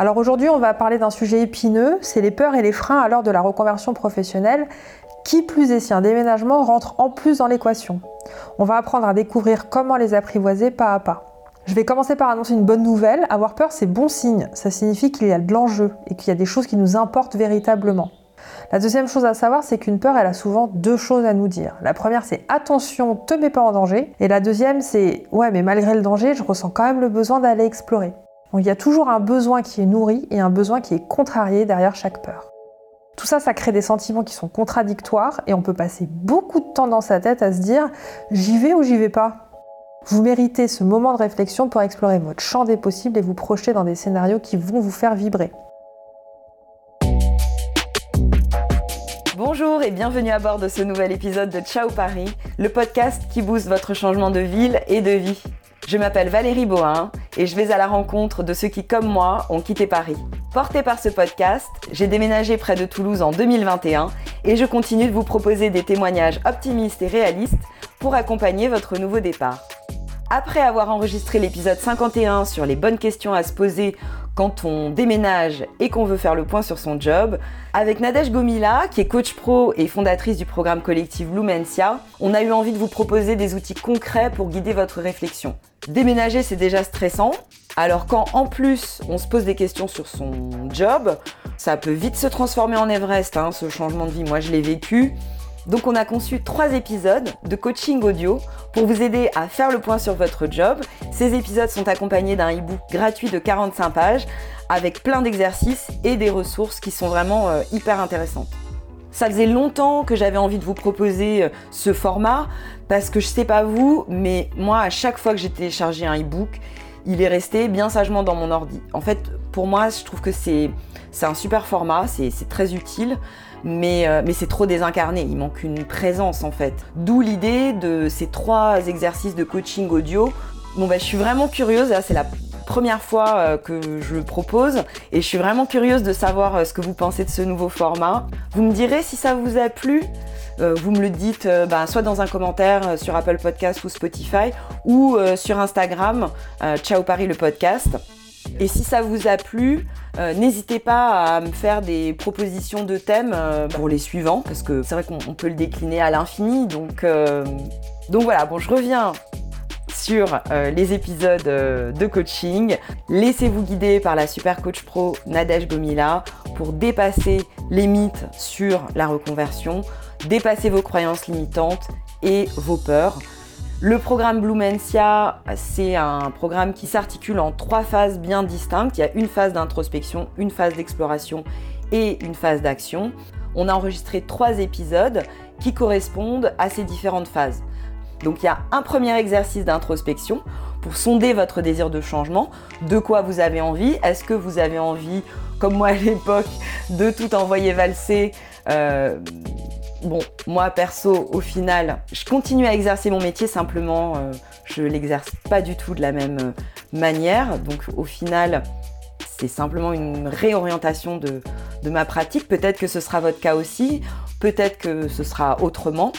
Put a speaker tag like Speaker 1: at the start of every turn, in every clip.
Speaker 1: Alors aujourd'hui, on va parler d'un sujet épineux, c'est les peurs et les freins à l'heure de la reconversion professionnelle. Qui plus est si un déménagement rentre en plus dans l'équation On va apprendre à découvrir comment les apprivoiser pas à pas. Je vais commencer par annoncer une bonne nouvelle. Avoir peur, c'est bon signe. Ça signifie qu'il y a de l'enjeu et qu'il y a des choses qui nous importent véritablement. La deuxième chose à savoir, c'est qu'une peur, elle a souvent deux choses à nous dire. La première, c'est attention, te mets pas en danger. Et la deuxième, c'est ouais, mais malgré le danger, je ressens quand même le besoin d'aller explorer. Il y a toujours un besoin qui est nourri et un besoin qui est contrarié derrière chaque peur. Tout ça, ça crée des sentiments qui sont contradictoires et on peut passer beaucoup de temps dans sa tête à se dire j'y vais ou j'y vais pas? Vous méritez ce moment de réflexion pour explorer votre champ des possibles et vous projeter dans des scénarios qui vont vous faire vibrer.
Speaker 2: Bonjour et bienvenue à bord de ce nouvel épisode de Ciao Paris, le podcast qui booste votre changement de ville et de vie. Je m'appelle Valérie Bohin et je vais à la rencontre de ceux qui, comme moi, ont quitté Paris. Porté par ce podcast, j'ai déménagé près de Toulouse en 2021 et je continue de vous proposer des témoignages optimistes et réalistes pour accompagner votre nouveau départ. Après avoir enregistré l'épisode 51 sur les bonnes questions à se poser quand on déménage et qu'on veut faire le point sur son job, avec Nadège Gomila, qui est coach pro et fondatrice du programme collectif Lumencia, on a eu envie de vous proposer des outils concrets pour guider votre réflexion. Déménager, c'est déjà stressant, alors quand en plus on se pose des questions sur son job, ça peut vite se transformer en Everest, hein, ce changement de vie. Moi, je l'ai vécu. Donc on a conçu trois épisodes de coaching audio pour vous aider à faire le point sur votre job. Ces épisodes sont accompagnés d'un e-book gratuit de 45 pages avec plein d'exercices et des ressources qui sont vraiment euh, hyper intéressantes. Ça faisait longtemps que j'avais envie de vous proposer euh, ce format parce que je sais pas vous, mais moi à chaque fois que j'ai téléchargé un e-book, il est resté bien sagement dans mon ordi. En fait, pour moi, je trouve que c'est un super format, c'est très utile mais, euh, mais c'est trop désincarné, il manque une présence en fait. D'où l'idée de ces trois exercices de coaching audio. Bon bah je suis vraiment curieuse, c'est la première fois euh, que je le propose et je suis vraiment curieuse de savoir euh, ce que vous pensez de ce nouveau format. Vous me direz si ça vous a plu. vous me le dites bah, soit dans un commentaire sur Apple Podcast ou Spotify ou sur Instagram, Ciao Paris le podcast. Et si ça vous a plu, euh, n'hésitez pas à me faire des propositions de thèmes euh, pour les suivants, parce que c'est vrai qu'on peut le décliner à l'infini. Donc, euh, voilà, bon, je reviens sur les épisodes de coaching. Laissez-vous guider par la super coach pro Nadège Gomila pour dépasser les mythes sur la reconversion, dépasser vos croyances limitantes et vos peurs. Le programme Blumencia, c'est un programme qui s'articule en trois phases bien distinctes. Il y a une phase d'introspection, une phase d'exploration et une phase d'action. On a enregistré trois épisodes qui correspondent à ces différentes phases. Donc il y a un premier exercice d'introspection pour sonder votre désir de changement, de quoi vous avez envie? Est-ce que vous avez envie, comme moi à l'époque, de tout envoyer valser euh, Bon, moi perso, au final, je continue à exercer mon métier, simplement euh, je l'exerce pas du tout de la même euh, manière. Donc au final, c'est simplement une réorientation de, de ma pratique. Peut-être que ce sera votre cas aussi, peut-être que ce sera autrement.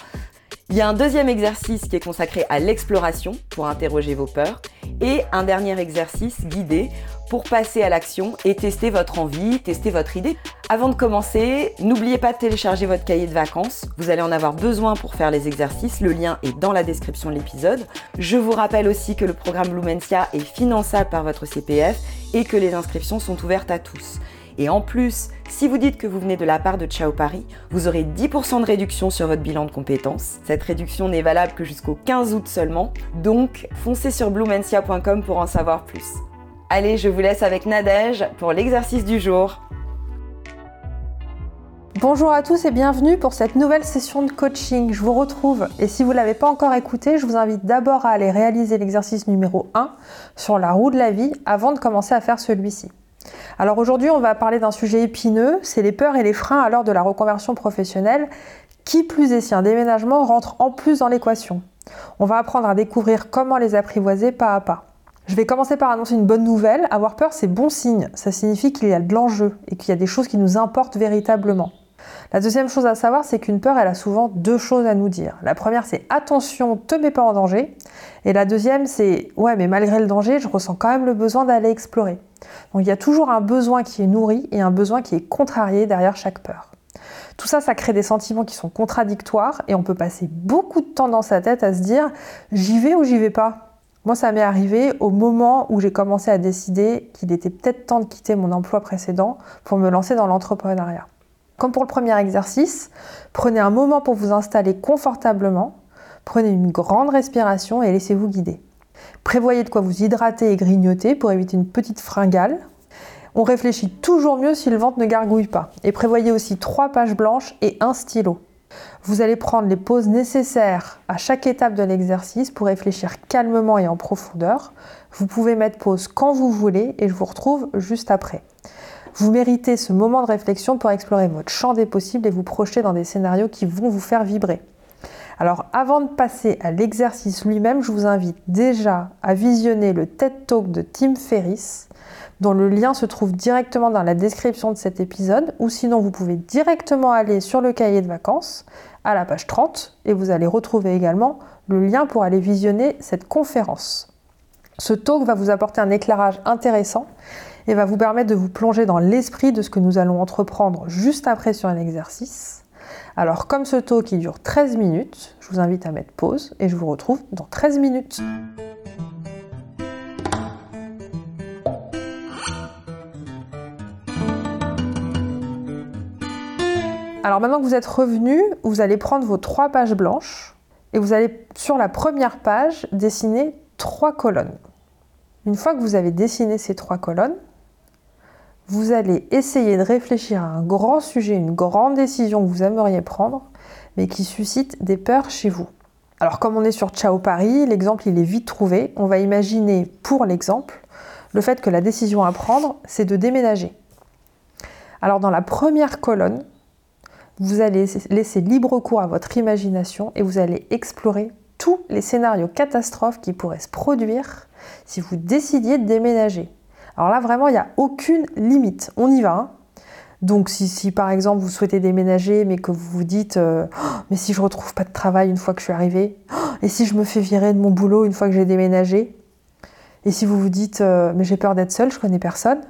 Speaker 2: Il y a un deuxième exercice qui est consacré à l'exploration pour interroger vos peurs et un dernier exercice guidé pour passer à l'action et tester votre envie, tester votre idée. Avant de commencer, n'oubliez pas de télécharger votre cahier de vacances. Vous allez en avoir besoin pour faire les exercices. Le lien est dans la description de l'épisode. Je vous rappelle aussi que le programme Blumencia est finançable par votre CPF et que les inscriptions sont ouvertes à tous. Et en plus, si vous dites que vous venez de la part de Ciao Paris, vous aurez 10% de réduction sur votre bilan de compétences. Cette réduction n'est valable que jusqu'au 15 août seulement, donc foncez sur blumencia.com pour en savoir plus. Allez, je vous laisse avec Nadège pour l'exercice du jour.
Speaker 1: Bonjour à tous et bienvenue pour cette nouvelle session de coaching. Je vous retrouve et si vous ne l'avez pas encore écouté, je vous invite d'abord à aller réaliser l'exercice numéro 1 sur la roue de la vie avant de commencer à faire celui-ci. Alors aujourd'hui, on va parler d'un sujet épineux, c'est les peurs et les freins à l'heure de la reconversion professionnelle. Qui plus est si un déménagement rentre en plus dans l'équation On va apprendre à découvrir comment les apprivoiser pas à pas. Je vais commencer par annoncer une bonne nouvelle. Avoir peur, c'est bon signe. Ça signifie qu'il y a de l'enjeu et qu'il y a des choses qui nous importent véritablement. La deuxième chose à savoir, c'est qu'une peur, elle a souvent deux choses à nous dire. La première, c'est attention, te mets pas en danger. Et la deuxième, c'est ouais, mais malgré le danger, je ressens quand même le besoin d'aller explorer. Donc il y a toujours un besoin qui est nourri et un besoin qui est contrarié derrière chaque peur. Tout ça, ça crée des sentiments qui sont contradictoires et on peut passer beaucoup de temps dans sa tête à se dire j'y vais ou j'y vais pas? Moi, ça m'est arrivé au moment où j'ai commencé à décider qu'il était peut-être temps de quitter mon emploi précédent pour me lancer dans l'entrepreneuriat. Comme pour le premier exercice, prenez un moment pour vous installer confortablement, prenez une grande respiration et laissez-vous guider. Prévoyez de quoi vous hydrater et grignoter pour éviter une petite fringale. On réfléchit toujours mieux si le ventre ne gargouille pas. Et prévoyez aussi trois pages blanches et un stylo. Vous allez prendre les pauses nécessaires à chaque étape de l'exercice pour réfléchir calmement et en profondeur. Vous pouvez mettre pause quand vous voulez et je vous retrouve juste après. Vous méritez ce moment de réflexion pour explorer votre champ des possibles et vous projeter dans des scénarios qui vont vous faire vibrer. Alors avant de passer à l'exercice lui-même, je vous invite déjà à visionner le TED Talk de Tim Ferriss, dont le lien se trouve directement dans la description de cet épisode, ou sinon vous pouvez directement aller sur le cahier de vacances à la page 30 et vous allez retrouver également le lien pour aller visionner cette conférence. Ce talk va vous apporter un éclairage intéressant et va vous permettre de vous plonger dans l'esprit de ce que nous allons entreprendre juste après sur un exercice. Alors comme ce taux qui dure 13 minutes, je vous invite à mettre pause et je vous retrouve dans 13 minutes. Alors maintenant que vous êtes revenu, vous allez prendre vos trois pages blanches et vous allez sur la première page dessiner trois colonnes. Une fois que vous avez dessiné ces trois colonnes, vous allez essayer de réfléchir à un grand sujet, une grande décision que vous aimeriez prendre, mais qui suscite des peurs chez vous. Alors comme on est sur Ciao Paris, l'exemple il est vite trouvé. On va imaginer pour l'exemple le fait que la décision à prendre, c'est de déménager. Alors dans la première colonne, vous allez laisser libre cours à votre imagination et vous allez explorer tous les scénarios catastrophes qui pourraient se produire si vous décidiez de déménager. Alors là, vraiment, il n'y a aucune limite. On y va. Hein. Donc si, par exemple vous souhaitez déménager mais que vous vous dites euh, oh, mais si je retrouve pas de travail une fois que je suis arrivée oh, et si je me fais virer de mon boulot une fois que j'ai déménagé et si vous vous dites euh, mais j'ai peur d'être seule, je connais personne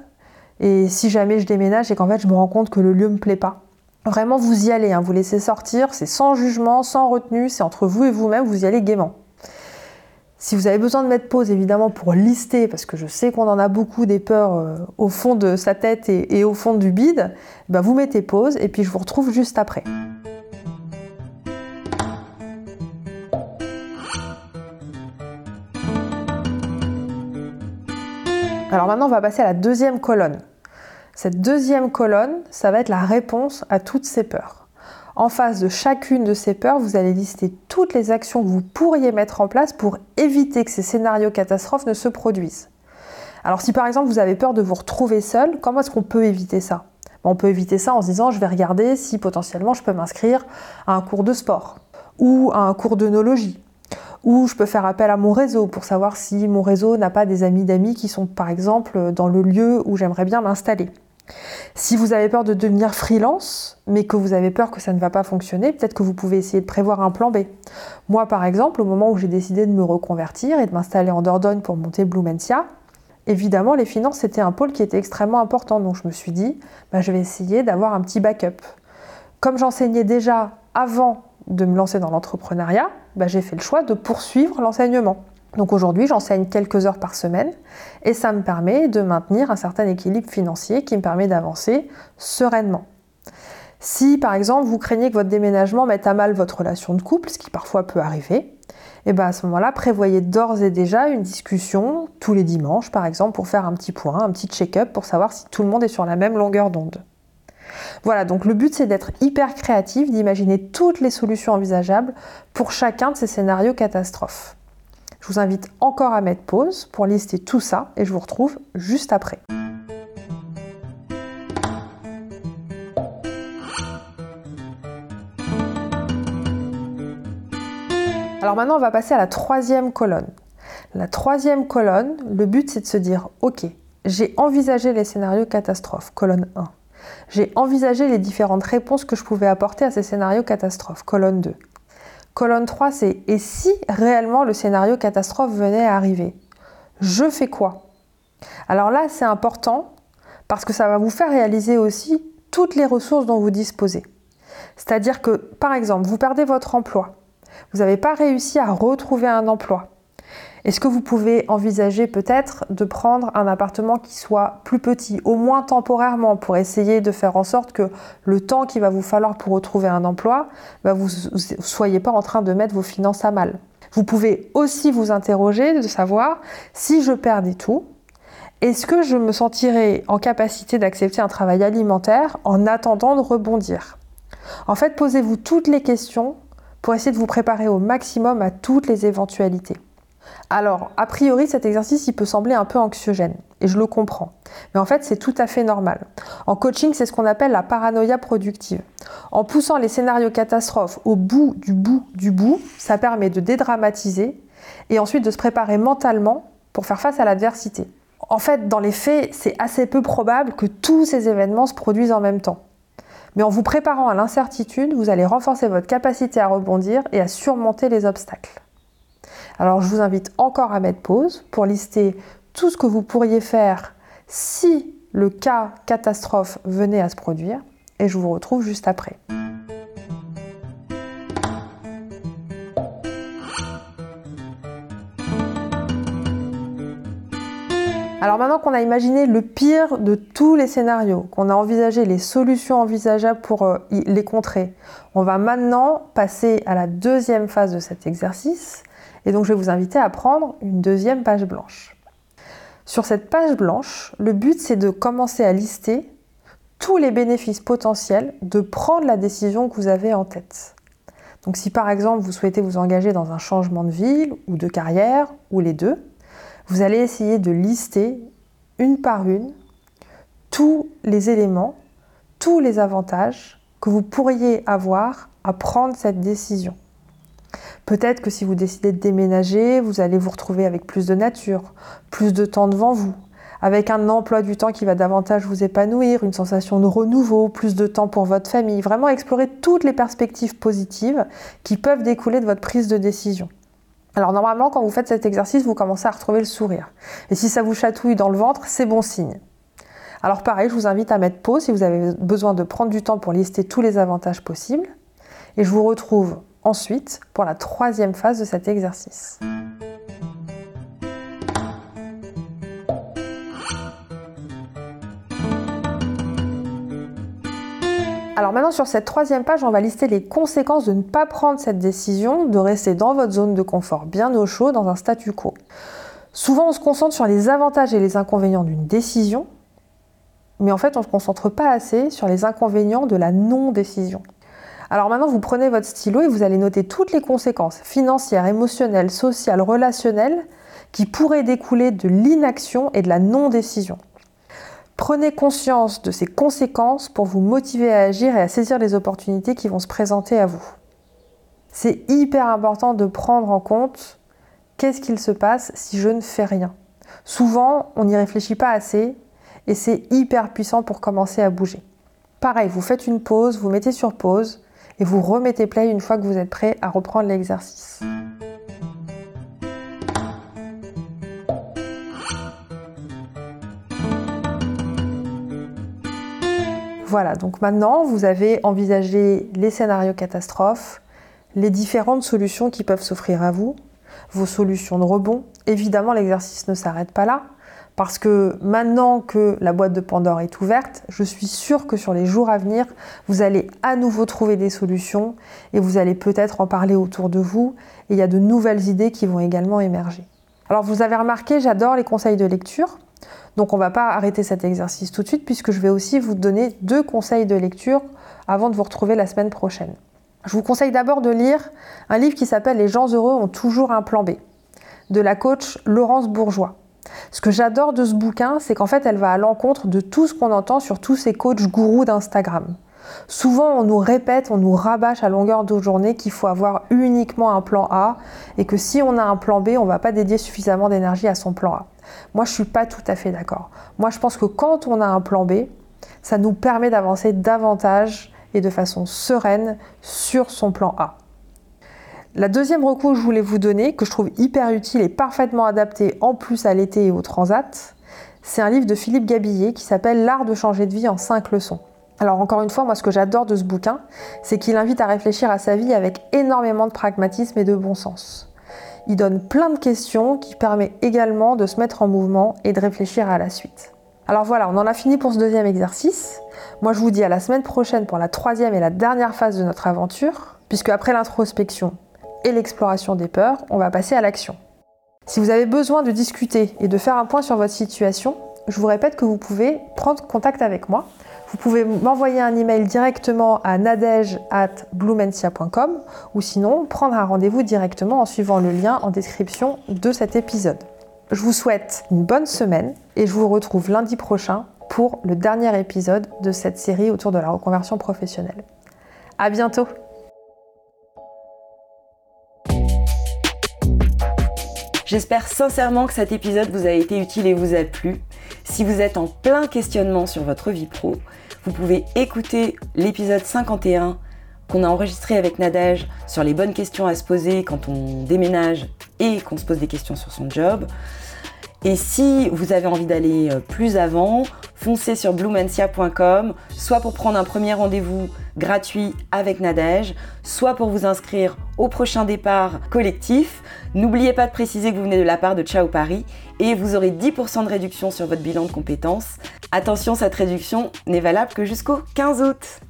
Speaker 1: et si jamais je déménage et qu'en fait je me rends compte que le lieu me plaît pas. Vraiment vous y allez, hein, vous laissez sortir, c'est sans jugement, sans retenue, c'est entre vous et vous-même, vous y allez gaiement. Si vous avez besoin de mettre pause, évidemment, pour lister, parce que je sais qu'on en a beaucoup des peurs euh, au fond de sa tête et, au fond du bide, ben vous mettez pause et puis je vous retrouve juste après. Alors maintenant, on va passer à la deuxième colonne. Cette deuxième colonne, ça va être la réponse à toutes ces peurs. En face de chacune de ces peurs, vous allez lister toutes les actions que vous pourriez mettre en place pour éviter que ces scénarios catastrophes ne se produisent. Alors si par exemple vous avez peur de vous retrouver seul, comment est-ce qu'on peut éviter ça? On peut éviter ça en se disant je vais regarder si potentiellement je peux m'inscrire à un cours de sport ou à un cours d'œnologie ou je peux faire appel à mon réseau pour savoir si mon réseau n'a pas des amis d'amis qui sont par exemple dans le lieu où j'aimerais bien m'installer. Si vous avez peur de devenir freelance, mais que vous avez peur que ça ne va pas fonctionner, peut-être que vous pouvez essayer de prévoir un plan B. Moi, par exemple, au moment où j'ai décidé de me reconvertir et de m'installer en Dordogne pour monter Blumentia, évidemment, les finances, c'était un pôle qui était extrêmement important. Donc, je me suis dit, bah, je vais essayer d'avoir un petit backup. Comme j'enseignais déjà avant de me lancer dans l'entrepreneuriat, bah, j'ai fait le choix de poursuivre l'enseignement. Donc aujourd'hui, j'enseigne quelques heures par semaine et ça me permet de maintenir un certain équilibre financier qui me permet d'avancer sereinement. Si par exemple vous craignez que votre déménagement mette à mal votre relation de couple, ce qui parfois peut arriver, et eh bien à ce moment-là, prévoyez d'ores et déjà une discussion tous les dimanches par exemple pour faire un petit point, un petit check-up pour savoir si tout le monde est sur la même longueur d'onde. Voilà, donc le but c'est d'être hyper créatif, d'imaginer toutes les solutions envisageables pour chacun de ces scénarios catastrophes. Je vous invite encore à mettre pause pour lister tout ça et je vous retrouve juste après. Alors maintenant, on va passer à la troisième colonne. La troisième colonne, le but c'est de se dire, ok, j'ai envisagé les scénarios catastrophes, colonne 1. J'ai envisagé les différentes réponses que je pouvais apporter à ces scénarios catastrophes. Colonne 2. Colonne 3, c'est et si réellement le scénario catastrophe venait à arriver? Je fais quoi? Alors là, c'est important parce que ça va vous faire réaliser aussi toutes les ressources dont vous disposez. C'est-à-dire que, par exemple, vous perdez votre emploi, vous n'avez pas réussi à retrouver un emploi. Est-ce que vous pouvez envisager peut-être de prendre un appartement qui soit plus petit, au moins temporairement, pour essayer de faire en sorte que le temps qu'il va vous falloir pour retrouver un emploi, bah, vous ne soyez pas en train de mettre vos finances à mal? Vous pouvez aussi vous interroger de savoir si je perdais tout, est-ce que je me sentirais en capacité d'accepter un travail alimentaire en attendant de rebondir? En fait, posez-vous toutes les questions pour essayer de vous préparer au maximum à toutes les éventualités. Alors, a priori, cet exercice, il peut sembler un peu anxiogène, et je le comprends. Mais en fait, c'est tout à fait normal. En coaching, c'est ce qu'on appelle la paranoïa productive. En poussant les scénarios catastrophes au bout du bout du bout, ça permet de dédramatiser et ensuite de se préparer mentalement pour faire face à l'adversité. En fait, dans les faits, c'est assez peu probable que tous ces événements se produisent en même temps. Mais en vous préparant à l'incertitude, vous allez renforcer votre capacité à rebondir et à surmonter les obstacles. Alors je vous invite encore à mettre pause pour lister tout ce que vous pourriez faire si le cas catastrophe venait à se produire et je vous retrouve juste après. Alors maintenant qu'on a imaginé le pire de tous les scénarios, qu'on a envisagé les solutions envisageables pour euh, les contrer, on va maintenant passer à la deuxième phase de cet exercice, et donc je vais vous inviter à prendre une deuxième page blanche. Sur cette page blanche, le but c'est de commencer à lister tous les bénéfices potentiels de prendre la décision que vous avez en tête. Donc si par exemple vous souhaitez vous engager dans un changement de ville ou de carrière, ou les deux, vous allez essayer de lister une par une tous les éléments, tous les avantages que vous pourriez avoir à prendre cette décision. Peut-être que si vous décidez de déménager, vous allez vous retrouver avec plus de nature, plus de temps devant vous, avec un emploi du temps qui va davantage vous épanouir, une sensation de renouveau, plus de temps pour votre famille. Vraiment explorer toutes les perspectives positives qui peuvent découler de votre prise de décision. Alors normalement, quand vous faites cet exercice, vous commencez à retrouver le sourire. Et si ça vous chatouille dans le ventre, c'est bon signe. Alors pareil, je vous invite à mettre pause si vous avez besoin de prendre du temps pour lister tous les avantages possibles. Et je vous retrouve ensuite pour la troisième phase de cet exercice. Alors maintenant sur cette troisième page, on va lister les conséquences de ne pas prendre cette décision, de rester dans votre zone de confort bien au chaud, dans un statu quo. Souvent on se concentre sur les avantages et les inconvénients d'une décision, mais en fait on ne se concentre pas assez sur les inconvénients de la non-décision. Alors maintenant, vous prenez votre stylo et vous allez noter toutes les conséquences financières, émotionnelles, sociales, relationnelles qui pourraient découler de l'inaction et de la non-décision. Prenez conscience de ces conséquences pour vous motiver à agir et à saisir les opportunités qui vont se présenter à vous. C'est hyper important de prendre en compte qu'est-ce qu'il se passe si je ne fais rien. Souvent, on n'y réfléchit pas assez et c'est hyper puissant pour commencer à bouger. Pareil, vous faites une pause, vous mettez sur pause et vous remettez play une fois que vous êtes prêt à reprendre l'exercice. Voilà, donc maintenant vous avez envisagé les scénarios catastrophes, les différentes solutions qui peuvent s'offrir à vous, vos solutions de rebond. Évidemment, l'exercice ne s'arrête pas là. Parce que maintenant que la boîte de Pandore est ouverte, je suis sûre que sur les jours à venir, vous allez à nouveau trouver des solutions et vous allez peut-être en parler autour de vous et il y a de nouvelles idées qui vont également émerger. Alors vous avez remarqué, j'adore les conseils de lecture. Donc on ne va pas arrêter cet exercice tout de suite puisque je vais aussi vous donner deux conseils de lecture avant de vous retrouver la semaine prochaine. Je vous conseille d'abord de lire un livre qui s'appelle Les gens heureux ont toujours un plan B de la coach Laurence Bourgeois. Ce que j'adore de ce bouquin, c'est qu'en fait, elle va à l'encontre de tout ce qu'on entend sur tous ces coachs gourous d'Instagram. Souvent, on nous répète, on nous rabâche à longueur de journée qu'il faut avoir uniquement un plan A et que si on a un plan B, on ne va pas dédier suffisamment d'énergie à son plan A. Moi, je ne suis pas tout à fait d'accord. Moi, je pense que quand on a un plan B, Ça nous permet d'avancer davantage et de façon sereine sur son plan A. La deuxième recours que je voulais vous donner, que je trouve hyper utile et parfaitement adapté en plus à l'été et au transat, c'est un livre de Philippe Gabillet qui s'appelle L'art de changer de vie en 5 leçons. Alors encore une fois, moi ce que j'adore de ce bouquin, c'est qu'il invite à réfléchir à sa vie avec énormément de pragmatisme et de bon sens. Il donne plein de questions qui permet également de se mettre en mouvement et de réfléchir à la suite. Alors voilà, on en a fini pour ce deuxième exercice. Moi je vous dis à la semaine prochaine pour la troisième et la dernière phase de notre aventure, puisque après l'introspection, et l'exploration des peurs, on va passer à l'action. Si vous avez besoin de discuter et de faire un point sur votre situation, je vous répète que vous pouvez prendre contact avec moi. Vous pouvez m'envoyer un email directement à nadège@blumentia.com ou sinon prendre un rendez-vous directement en suivant le lien en description de cet épisode. Je vous souhaite une bonne semaine et je vous retrouve lundi prochain pour le dernier épisode de cette série autour de la reconversion professionnelle. À bientôt!
Speaker 2: J'espère sincèrement que cet épisode vous a été utile et vous a plu. Si vous êtes en plein questionnement sur votre vie pro, vous pouvez écouter l'épisode 51 qu'on a enregistré avec Nadège sur les bonnes questions à se poser quand on déménage et qu'on se pose des questions sur son job. Et si vous avez envie d'aller euh, plus avant, foncez sur blumentia.com, soit pour prendre un premier rendez-vous gratuit avec Nadège, soit pour vous inscrire au prochain départ collectif. N'oubliez pas de préciser que vous venez de la part de Ciao Paris et vous aurez 10% de réduction sur votre bilan de compétences. Attention, cette réduction n'est valable que jusqu'au 15 août.